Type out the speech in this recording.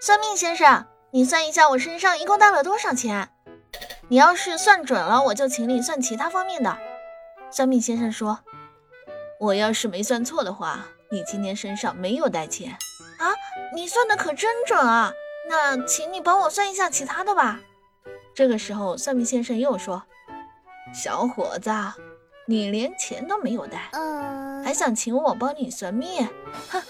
算命先生，你算一下我身上一共带了多少钱？你要是算准了，我就请你算其他方面的。算命先生说：‘我要是没算错的话，你今天身上没有带钱啊？’你算的可真准啊！那请你帮我算一下其他的吧。这个时候，算命先生又说：‘小伙子，你连钱都没有带，还想请我帮你算命？哼！’